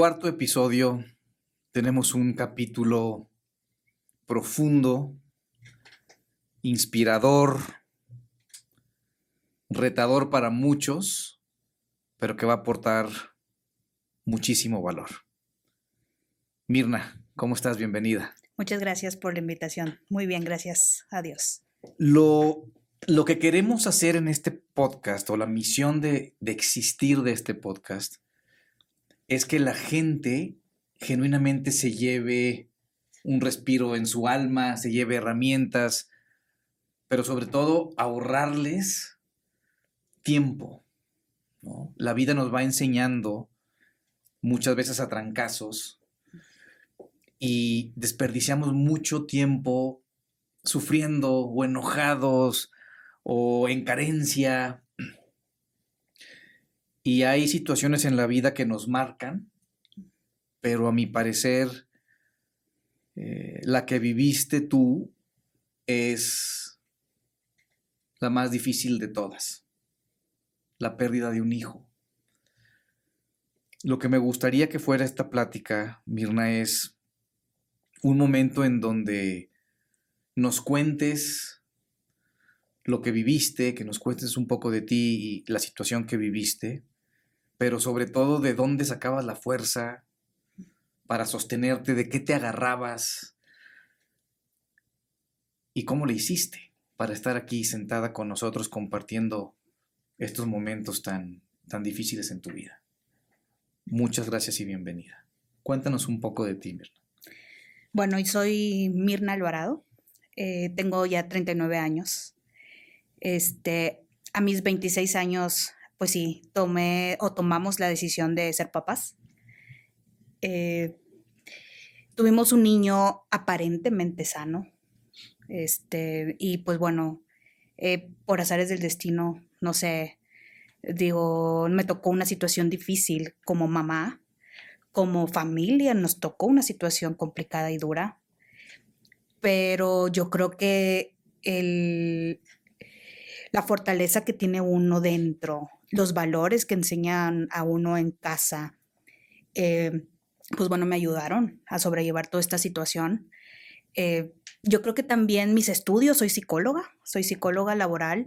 cuarto episodio tenemos un capítulo profundo, inspirador, retador para muchos, pero que va a aportar muchísimo valor. Mirna, ¿cómo estás? Bienvenida. Muchas gracias por la invitación. Muy bien, gracias a Dios. Lo, lo que queremos hacer en este podcast o la misión de, de existir de este podcast es que la gente genuinamente se lleve un respiro en su alma, se lleve herramientas, pero sobre todo ahorrarles tiempo. La vida nos va enseñando muchas veces a trancazos y desperdiciamos mucho tiempo sufriendo o enojados o en carencia y hay situaciones en la vida que nos marcan, pero a mi parecer, eh, la que viviste tú es la más difícil de todas, la pérdida de un hijo. Lo que me gustaría que fuera esta plática, Mirna, es un momento en donde nos cuentes lo que viviste, que nos cuentes un poco de ti y la situación que viviste, pero sobre todo de dónde sacabas la fuerza para sostenerte, de qué te agarrabas y cómo le hiciste para estar aquí sentada con nosotros compartiendo estos momentos tan, tan difíciles en tu vida. Muchas gracias y bienvenida. Cuéntanos un poco de ti, Mirna. Bueno, soy Mirna Alvarado. Eh, tengo ya 39 años. Este, a mis 26 años pues sí, tomé o tomamos la decisión de ser papás. Eh, tuvimos un niño aparentemente sano. Este, y pues bueno, eh, por azares del destino, no sé, digo, me tocó una situación difícil como mamá, como familia nos tocó una situación complicada y dura, pero yo creo que el, la fortaleza que tiene uno dentro, los valores que enseñan a uno en casa, eh, pues bueno, me ayudaron a sobrellevar toda esta situación. Eh, yo creo que también mis estudios, soy psicóloga, soy psicóloga laboral,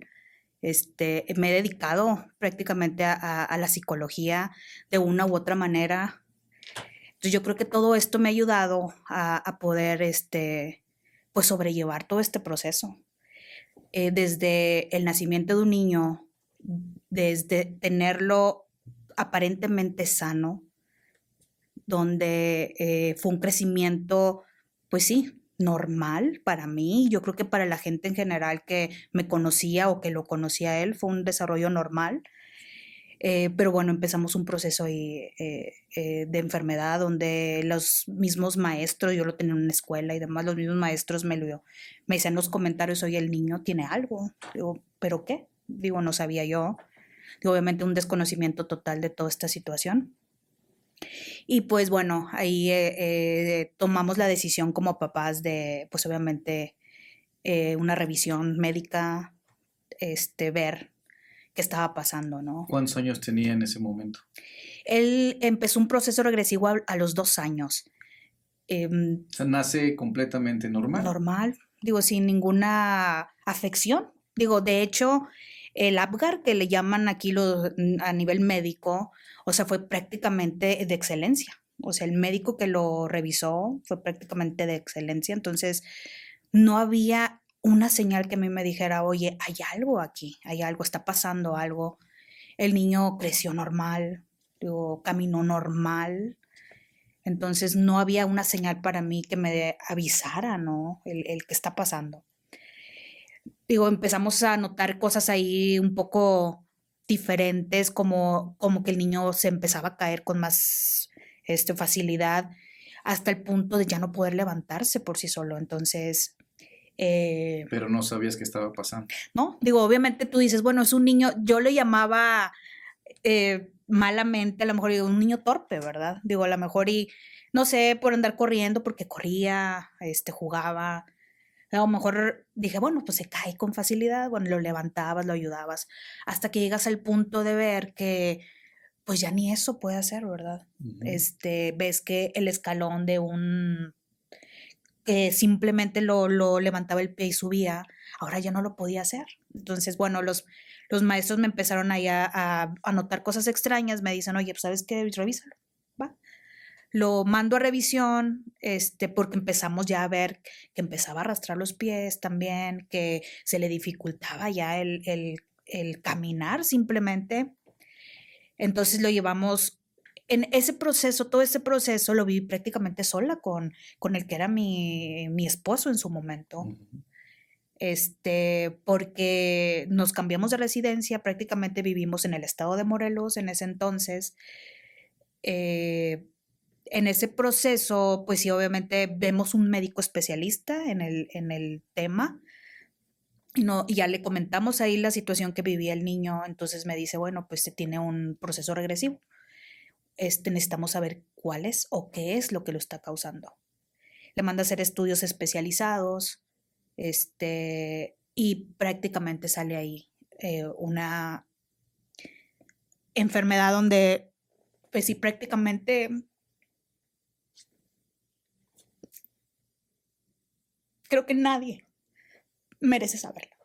este, me he dedicado prácticamente a, la psicología de una u otra manera. Entonces yo creo que todo esto me ha ayudado a, poder, este, pues sobrellevar todo este proceso. Eh, desde el nacimiento de un niño, desde tenerlo aparentemente sano, donde eh, fue un crecimiento, pues sí, normal para mí. Yo creo que para la gente en general que me conocía o que lo conocía él, fue un desarrollo normal. Eh, pero bueno, empezamos un proceso ahí, eh, eh, de enfermedad donde los mismos maestros, yo lo tenía en una escuela y demás, los mismos maestros me lo me dicen los comentarios, oye, el niño tiene algo. Digo, ¿pero qué? Digo, no sabía yo. Digo, obviamente un desconocimiento total de toda esta situación. Y pues bueno, ahí tomamos la decisión como papás de, pues obviamente, una revisión médica, este, ver que estaba pasando, ¿no? ¿Cuántos años tenía en ese momento? Él empezó un proceso regresivo a, los dos años. Em, o sea, nace completamente normal. Normal, digo, sin ninguna afección. Digo, de hecho, el Apgar que le llaman aquí a nivel médico, o sea, fue prácticamente de excelencia. O sea, el médico que lo revisó fue prácticamente de excelencia. Entonces, no había una señal que a mí me dijera, oye, hay algo aquí, hay algo, está pasando algo. El niño creció normal, digo, caminó normal. Entonces no había una señal para mí que me avisara, ¿no? El, el que está pasando. Digo, empezamos a notar cosas ahí un poco diferentes, como, como que el niño se empezaba a caer con más este, facilidad, hasta el punto de ya no poder levantarse por sí solo. Entonces, eh, Pero no sabías qué estaba pasando. No, digo, obviamente tú dices, bueno, es un niño, yo le llamaba eh, malamente, a lo mejor digo, un niño torpe, ¿verdad? Digo, a lo mejor y, no sé, por andar corriendo, porque corría, este, jugaba. A lo mejor dije, bueno, pues se cae con facilidad, bueno, lo levantabas, lo ayudabas, hasta que llegas al punto de ver que pues ya ni eso puede hacer, ¿verdad? Este, ves que el escalón de un que simplemente lo, lo, levantaba el pie y subía, ahora ya no lo podía hacer. Entonces, bueno, los, los maestros me empezaron ahí a, a, notar cosas extrañas, me dicen, oye, pues, ¿sabes qué? Revísalo, va. Lo mando a revisión, este, porque empezamos ya a ver que empezaba a arrastrar los pies también, que se le dificultaba ya el, el, el caminar simplemente. Entonces lo llevamos en ese proceso, todo ese proceso lo vi prácticamente sola con, con el que era mi, mi esposo en su momento. Este, porque nos cambiamos de residencia, prácticamente vivimos en el estado de Morelos en ese entonces. Eh, en ese proceso, pues sí, obviamente vemos un médico especialista en el, en el tema. Y, no, y ya le comentamos ahí la situación que vivía el niño, entonces me dice, bueno, pues se tiene un proceso regresivo este, necesitamos saber cuál es o qué es lo que lo está causando. Le manda a hacer estudios especializados este, y prácticamente sale ahí eh, una enfermedad donde, pues sí, prácticamente creo que nadie merece saberlo.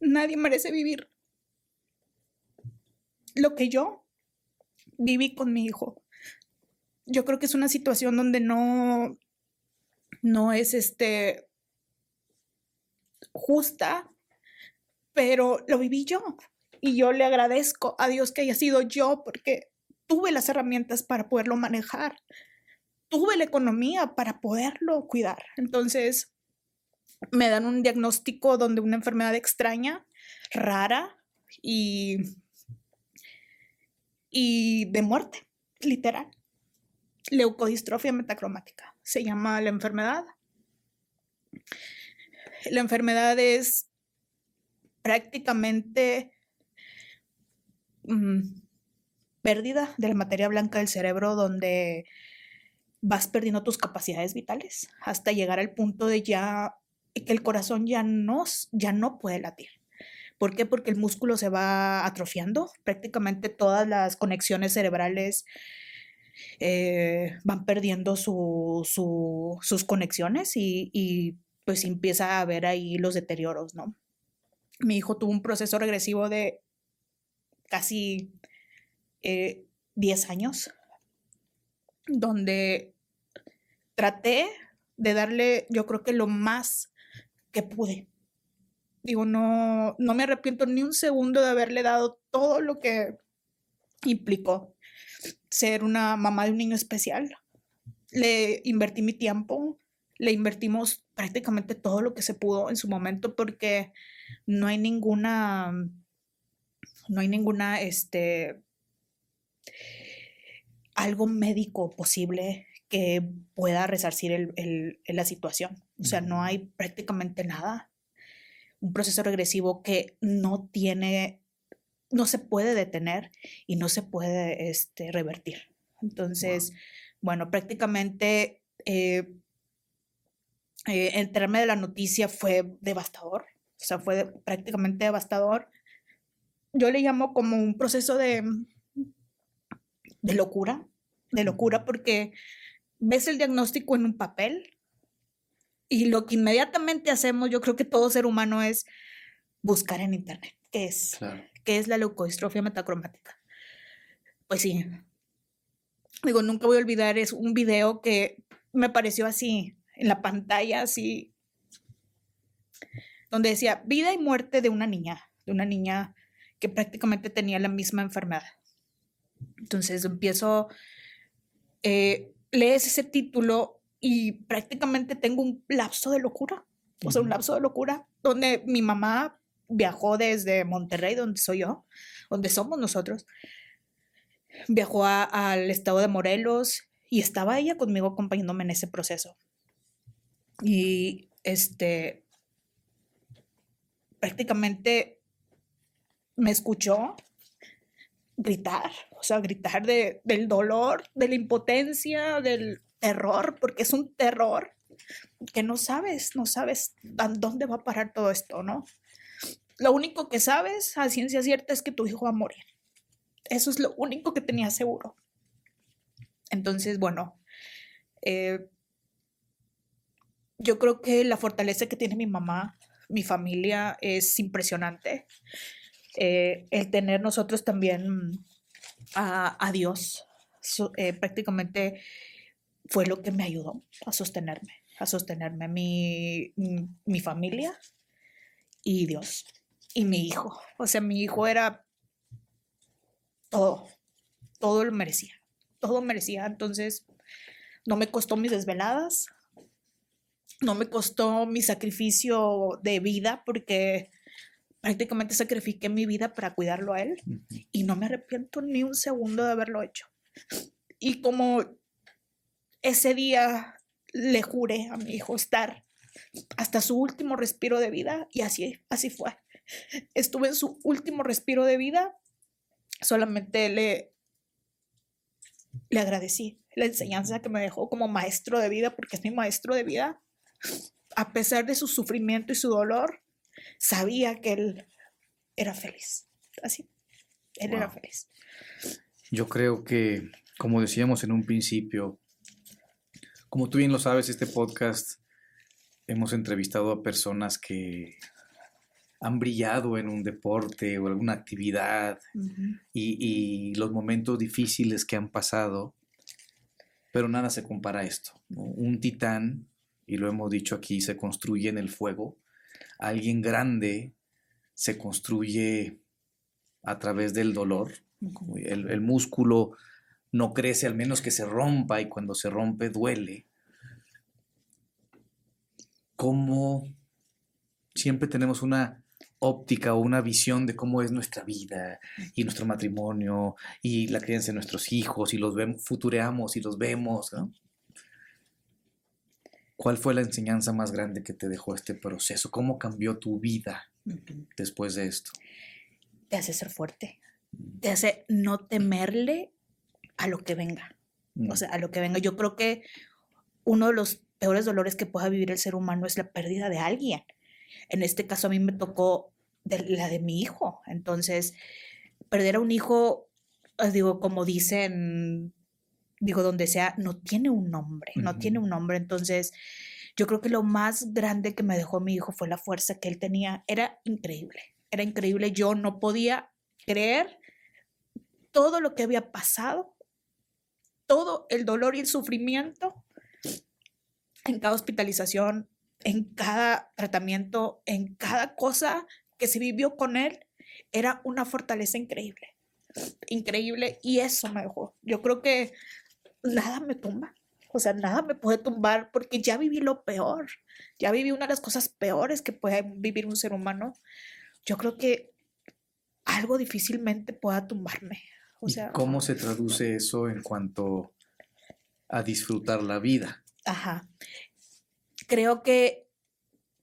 Nadie merece vivir lo que yo viví con mi hijo. Yo creo que es una situación donde no, no es este justa, pero lo viví yo. Y yo le agradezco a Dios que haya sido yo porque tuve las herramientas para poderlo manejar. Tuve la economía para poderlo cuidar. Entonces, me dan un diagnóstico donde una enfermedad extraña, rara y y de muerte, literal. Leucodistrofia metacromática. Se llama la enfermedad. La enfermedad es prácticamente mm, pérdida de la materia blanca del cerebro donde vas perdiendo tus capacidades vitales hasta llegar al punto de ya que el corazón ya no, ya no puede latir. ¿Por qué? Porque el músculo se va atrofiando, prácticamente todas las conexiones cerebrales eh, van perdiendo sus conexiones y, pues empieza a haber ahí los deterioros, ¿no? Mi hijo tuvo un proceso regresivo de casi 10 eh, años, donde traté de darle, yo creo que lo más pude Digo, no, no me arrepiento ni un segundo de haberle dado todo lo que implicó ser una mamá de un niño especial. Le invertí mi tiempo, le invertimos prácticamente todo lo que se pudo en su momento porque no hay ninguna, no hay ninguna, este, algo médico posible que pueda resarcir la situación. O sea, no hay prácticamente nada. Un proceso regresivo que no tiene, no se puede detener y no se puede este, revertir. Entonces, bueno, prácticamente eh, eh, enterarme de la noticia fue devastador, o sea, fue prácticamente devastador. Yo le llamo como un proceso de, de locura, de locura porque ves el diagnóstico en un papel, y lo que inmediatamente hacemos, yo creo que todo ser humano es buscar en internet qué es, qué es la leucodistrofia metacromática. Pues sí. Digo, nunca voy a olvidar, es un video que me pareció así, en la pantalla, así, donde decía vida y muerte de una niña, de una niña que prácticamente tenía la misma enfermedad. Entonces empiezo, eh, lees ese título y prácticamente tengo un lapso de locura, o sea, un lapso de locura donde mi mamá viajó desde Monterrey, donde soy yo, donde somos nosotros, viajó al estado de Morelos y estaba ella conmigo acompañándome en ese proceso. Y este, prácticamente me escuchó gritar, o sea, gritar de, del dolor, de la impotencia, del terror, porque es un terror que no sabes, no sabes a dónde va a parar todo esto, ¿no? Lo único que sabes a ciencia cierta es que tu hijo va a morir. Eso es lo único que tenía seguro. Entonces, bueno, eh, yo creo que la fortaleza que tiene mi mamá, mi familia, es impresionante. Eh, el tener nosotros también a, Dios, eh, prácticamente fue lo que me ayudó a sostenerme, a sostenerme mi, mi familia y Dios y mi hijo. O sea, mi hijo era todo, todo lo merecía, todo merecía. Entonces, no me costó mis desveladas, no me costó mi sacrificio de vida porque prácticamente sacrifiqué mi vida para cuidarlo a él y no me arrepiento ni un segundo de haberlo hecho. Y como ese día le juré a mi hijo estar hasta su último respiro de vida y así, así fue. Estuve en su último respiro de vida, solamente le, le agradecí la enseñanza que me dejó como maestro de vida, porque es mi maestro de vida. A pesar de su sufrimiento y su dolor, sabía que él era feliz. Así, él era feliz. Yo creo que, como decíamos en un principio, como tú bien lo sabes, este podcast hemos entrevistado a personas que han brillado en un deporte o alguna actividad y, los momentos difíciles que han pasado, pero nada se compara a esto. Un titán, y lo hemos dicho aquí, se construye en el fuego. Alguien grande se construye a través del dolor. El, el músculo no crece al menos que se rompa y cuando se rompe duele. Como siempre tenemos una óptica o una visión de cómo es nuestra vida y nuestro matrimonio y la crianza de nuestros hijos y los vemos, futureamos y los vemos. ¿Cuál fue la enseñanza más grande que te dejó este proceso? ¿Cómo cambió tu vida después de esto? Te hace ser fuerte, te hace no temerle a lo que venga. O mm. sea, a lo que venga. Yo creo que uno de los peores dolores que pueda vivir el ser humano es la pérdida de alguien. En este caso a mí me tocó de la de mi hijo. Entonces, perder a un hijo, eh, digo, como dicen, digo, donde sea, no tiene un nombre, no tiene un nombre. Entonces, yo creo que lo más grande que me dejó mi hijo fue la fuerza que él tenía. Era increíble, era increíble. Yo no podía creer todo lo que había pasado, todo el dolor y el sufrimiento en cada hospitalización, en cada tratamiento, en cada cosa que se vivió con él, era una fortaleza increíble. Increíble. Y eso me dejó. Yo creo que nada me tumba. O sea, nada me puede tumbar porque ya viví lo peor. Ya viví una de las cosas peores que puede vivir un ser humano. Yo creo que algo difícilmente pueda tumbarme. O sea, ¿Cómo se traduce eso en cuanto a disfrutar la vida? Ajá creo que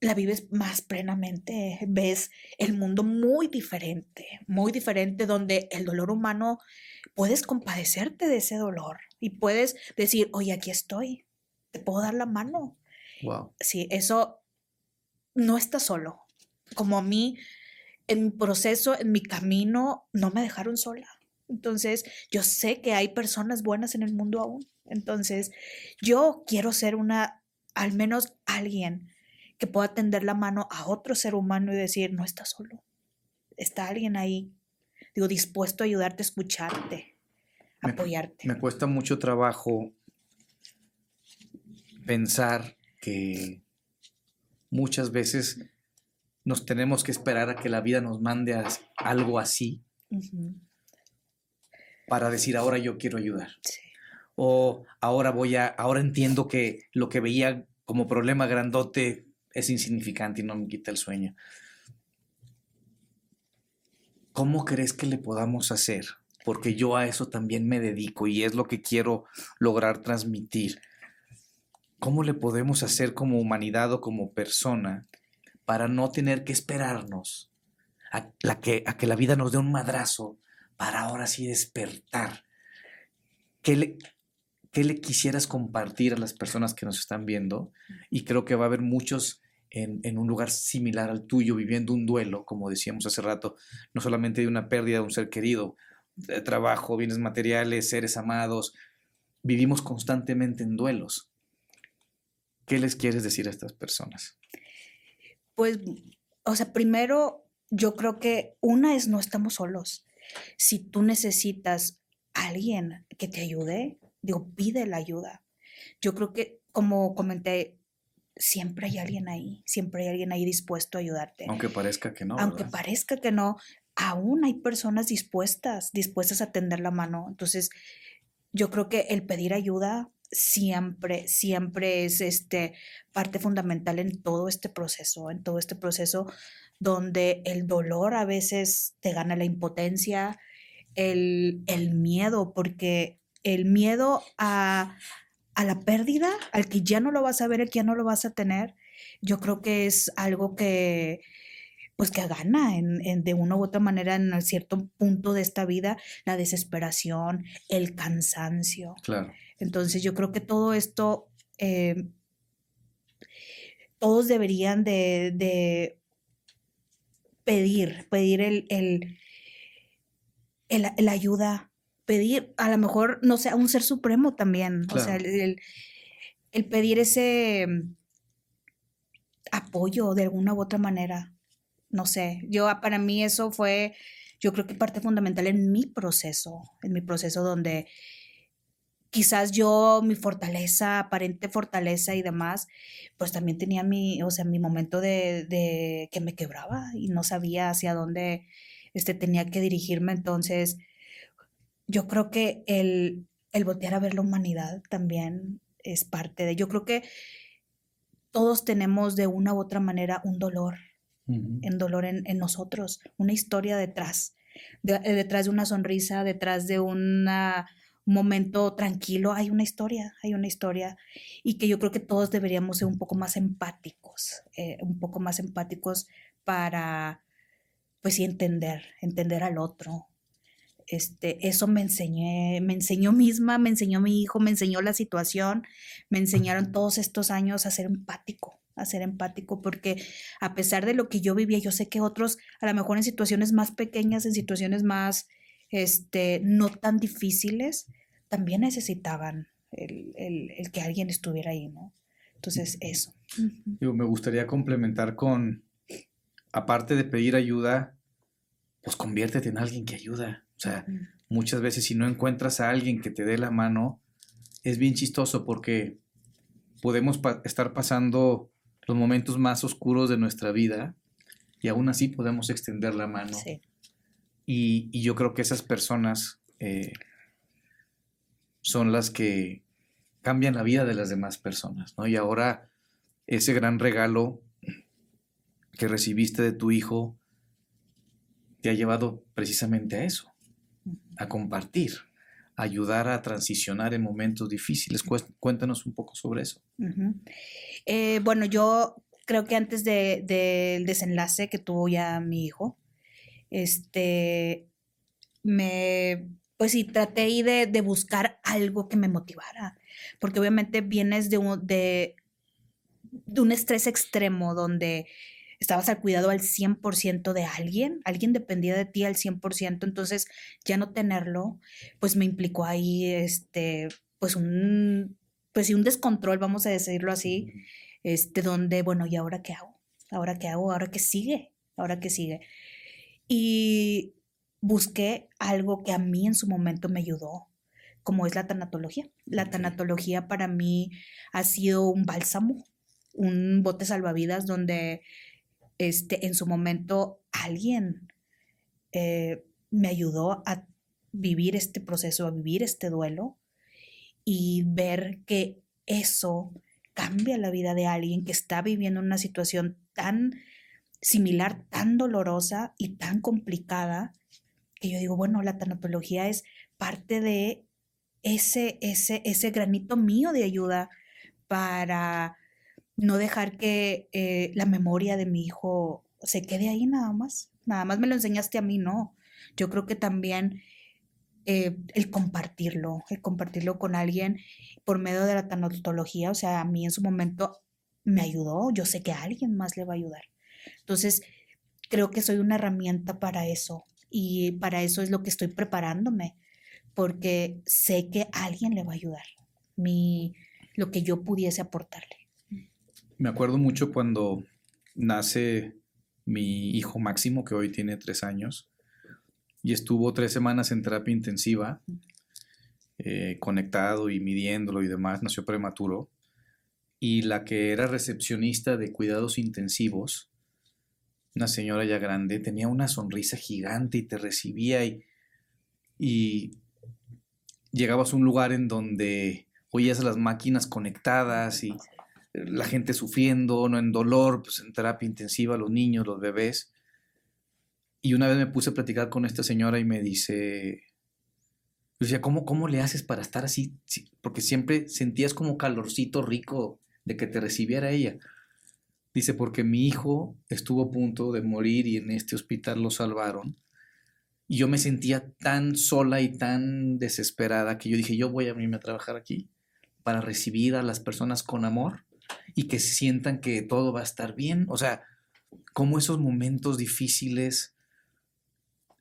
la vives más plenamente, ves el mundo muy diferente, muy diferente donde el dolor humano puedes compadecerte de ese dolor y puedes decir, oye, aquí estoy, te puedo dar la mano. Wow. Sí, eso no está solo. Como a mí, en mi proceso, en mi camino, no me dejaron sola. Entonces, yo sé que hay personas buenas en el mundo aún. Entonces, yo quiero ser una al menos alguien que pueda tender la mano a otro ser humano y decir, no estás solo, está alguien ahí, digo, dispuesto a ayudarte, a escucharte, apoyarte. Me cuesta mucho trabajo pensar que muchas veces nos tenemos que esperar a que la vida nos mande algo así para decir ahora yo quiero ayudar. Sí o ahora voy a, ahora entiendo que lo que veía como problema grandote es insignificante y no me quita el sueño. ¿Cómo crees que le podamos hacer? Porque yo a eso también me dedico y es lo que quiero lograr transmitir. ¿Cómo le podemos hacer como humanidad o como persona para no tener que esperarnos a, la que, a que la vida nos dé un madrazo para ahora sí despertar? ¿Qué le, ¿Qué le quisieras compartir a las personas que nos están viendo? Y creo que va a haber muchos en, un lugar similar al tuyo, viviendo un duelo, como decíamos hace rato, no solamente de una pérdida de un ser querido, eh, trabajo, bienes materiales, seres amados, vivimos constantemente en duelos. ¿Qué les quieres decir a estas personas? Pues, o sea, primero, yo creo que una es no estamos solos. Si tú necesitas a alguien que te ayude, digo, pide la ayuda. Yo creo que, como comenté, siempre hay alguien ahí, siempre hay alguien ahí dispuesto a ayudarte. Aunque parezca que no. Aunque parezca que no, aún hay personas dispuestas, dispuestas a tender la mano. Entonces, yo creo que el pedir ayuda siempre, siempre es este, parte fundamental en todo este proceso, en todo este proceso donde el dolor a veces te gana la impotencia, el, el miedo, porque el miedo a, a la pérdida, al que ya no lo vas a ver, al que ya no lo vas a tener, yo creo que es algo que, pues que gana en, de una u otra manera en cierto punto de esta vida la desesperación, el cansancio. Claro. Entonces yo creo que todo esto, eh, todos deberían de, pedir, pedir el, el, el, ayuda, pedir a lo mejor, no sé, a un ser supremo también, o sea, el, el pedir ese apoyo de alguna u otra manera no sé, yo ah, para mí eso fue, yo creo que parte fundamental en mi proceso, en mi proceso donde quizás yo, mi fortaleza, aparente fortaleza y demás, pues también tenía mi, o sea, mi momento de, de que me quebraba y no sabía hacia dónde este, tenía que dirigirme. Entonces, yo creo que el, el voltear a ver la humanidad también es parte de, yo creo que todos tenemos de una u otra manera un dolor en dolor en, nosotros, una historia detrás, eh, detrás de una sonrisa, detrás de un momento tranquilo, hay una historia, hay una historia y que yo creo que todos deberíamos ser un poco más empáticos, eh, un poco más empáticos para, pues sí, entender, entender al otro. Este, eso me enseñé, me enseñó misma, me enseñó mi hijo, me enseñó la situación, me enseñaron todos estos años a ser empático, a ser empático, porque a pesar de lo que yo vivía, yo sé que otros, a lo mejor en situaciones más pequeñas, en situaciones más, este, no tan difíciles, también necesitaban el, que alguien estuviera ahí, ¿no? Entonces, eso. Yo me gustaría complementar con, aparte de pedir ayuda, pues conviértete en alguien que ayuda. O sea, muchas veces si no encuentras a alguien que te dé la mano, es bien chistoso porque podemos estar pasando los momentos más oscuros de nuestra vida y aún así podemos extender la mano. Y, yo creo que esas personas eh, son las que cambian la vida de las demás personas, ¿no? Y ahora ese gran regalo que recibiste de tu hijo te ha llevado precisamente a eso, a compartir, ayudar a transicionar en momentos difíciles. Cuéntanos un poco sobre eso. Eh, bueno, yo creo que antes del desenlace que tuvo ya mi hijo, este, me, pues sí, traté de, de buscar algo que me motivara, porque obviamente vienes de un, de, de un estrés extremo donde estabas al cuidado al 100% de alguien, alguien dependía de ti al 100%, entonces ya no tenerlo, pues me implicó ahí, este, pues un, pues sí, un descontrol, vamos a decirlo así, este, donde, bueno, ¿y ahora qué hago? ¿Ahora qué hago? ¿Ahora qué sigue? ¿Ahora qué sigue? Y busqué algo que a mí en su momento me ayudó, como es la tanatología. La tanatología para mí ha sido un bálsamo, un bote salvavidas donde este, en su momento alguien eh, me ayudó a vivir este proceso, a vivir este duelo y ver que eso cambia la vida de alguien que está viviendo una situación tan similar, tan dolorosa y tan complicada, que yo digo, bueno, la tanatología es parte de ese, ese, ese granito mío de ayuda para no dejar que eh, la memoria de mi hijo se quede ahí nada más. Nada más me lo enseñaste a mí, no. Yo creo que también eh, el compartirlo, el compartirlo con alguien por medio de la tanatología, o sea, a mí en su momento me ayudó, yo sé que a alguien más le va a ayudar. Entonces, creo que soy una herramienta para eso y para eso es lo que estoy preparándome, porque sé que alguien le va a ayudar, mi, lo que yo pudiese aportarle. Me acuerdo mucho cuando nace mi hijo Máximo, que hoy tiene tres años, y estuvo tres semanas en terapia intensiva, eh, conectado y midiéndolo y demás, nació prematuro. Y la que era recepcionista de cuidados intensivos, una señora ya grande, tenía una sonrisa gigante y te recibía y, y llegabas a un lugar en donde oías las máquinas conectadas y la gente sufriendo, no en dolor, pues en terapia intensiva, los niños, los bebés. Y una vez me puse a platicar con esta señora y me dice, decía, ¿cómo, ¿cómo le haces para estar así? Porque siempre sentías como calorcito rico de que te recibiera ella. Dice, porque mi hijo estuvo a punto de morir y en este hospital lo salvaron. Y yo me sentía tan sola y tan desesperada que yo dije, yo voy a irme a trabajar aquí para recibir a las personas con amor y que sientan que todo va a estar bien. O sea, cómo esos momentos difíciles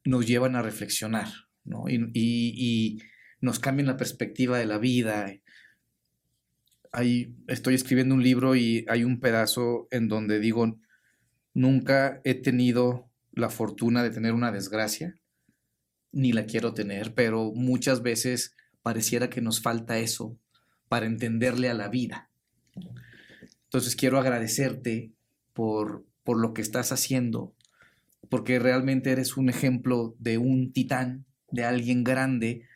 nos llevan a reflexionar, ¿no? Y, y, nos cambian la perspectiva de la vida. Ahí estoy escribiendo un libro y hay un pedazo en donde digo, nunca he tenido la fortuna de tener una desgracia, ni la quiero tener, pero muchas veces pareciera que nos falta eso para entenderle a la vida. Entonces quiero agradecerte por, por lo que estás haciendo, porque realmente eres un ejemplo de un titán, de alguien grande,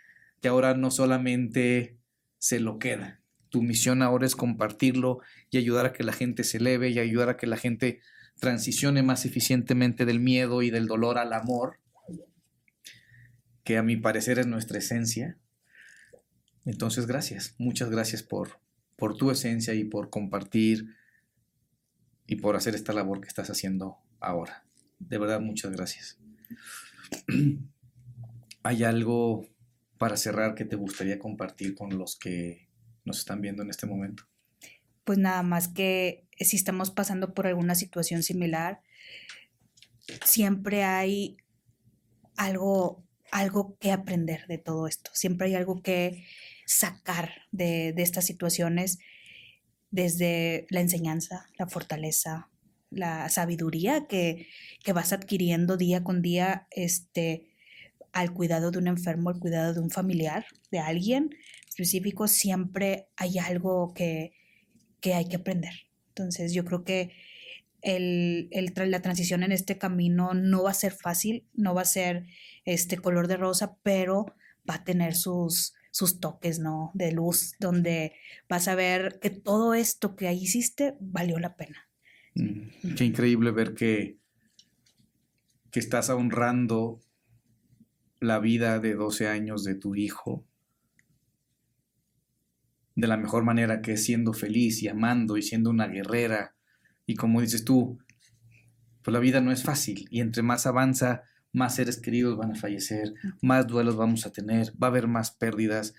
que ahora no solamente se lo queda. Tu misión ahora es compartirlo y ayudar a que la gente se eleve y ayudar a que la gente transicione más eficientemente del miedo y del dolor al amor, que a mi parecer es nuestra esencia. Entonces, gracias, muchas gracias por, por tu esencia y por compartir y por hacer esta labor que estás haciendo ahora. De verdad, muchas gracias. ¿Hay algo para cerrar que te gustaría compartir con los que nos están viendo en este momento? Pues nada más que si estamos pasando por alguna situación similar, siempre hay algo, algo que aprender de todo esto. Siempre hay algo que sacar de, estas situaciones desde la enseñanza, la fortaleza, la sabiduría que, vas adquiriendo día con día este, al cuidado de un enfermo, al cuidado de un familiar, de alguien específico, siempre hay algo que, hay que aprender. Entonces yo creo que el, la transición en este camino no va a ser fácil, no va a ser este color de rosa, pero va a tener sus, sus toques, ¿no? De luz, donde vas a ver que todo esto que ahí hiciste valió la pena. Mm, qué increíble ver que, que estás honrando la vida de 12 años de tu hijo de la mejor manera que es siendo feliz y amando y siendo una guerrera. Y como dices tú, pues la vida no es fácil y entre más avanza, más seres queridos van a fallecer, más duelos vamos a tener, va a haber más pérdidas,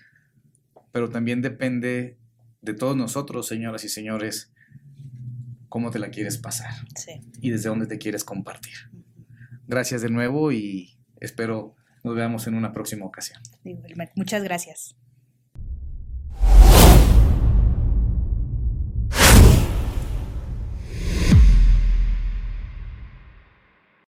pero también depende de todos nosotros, señoras y señores, cómo te la quieres pasar y desde dónde te quieres compartir. Gracias de nuevo y espero nos veamos en una próxima ocasión. Muchas gracias.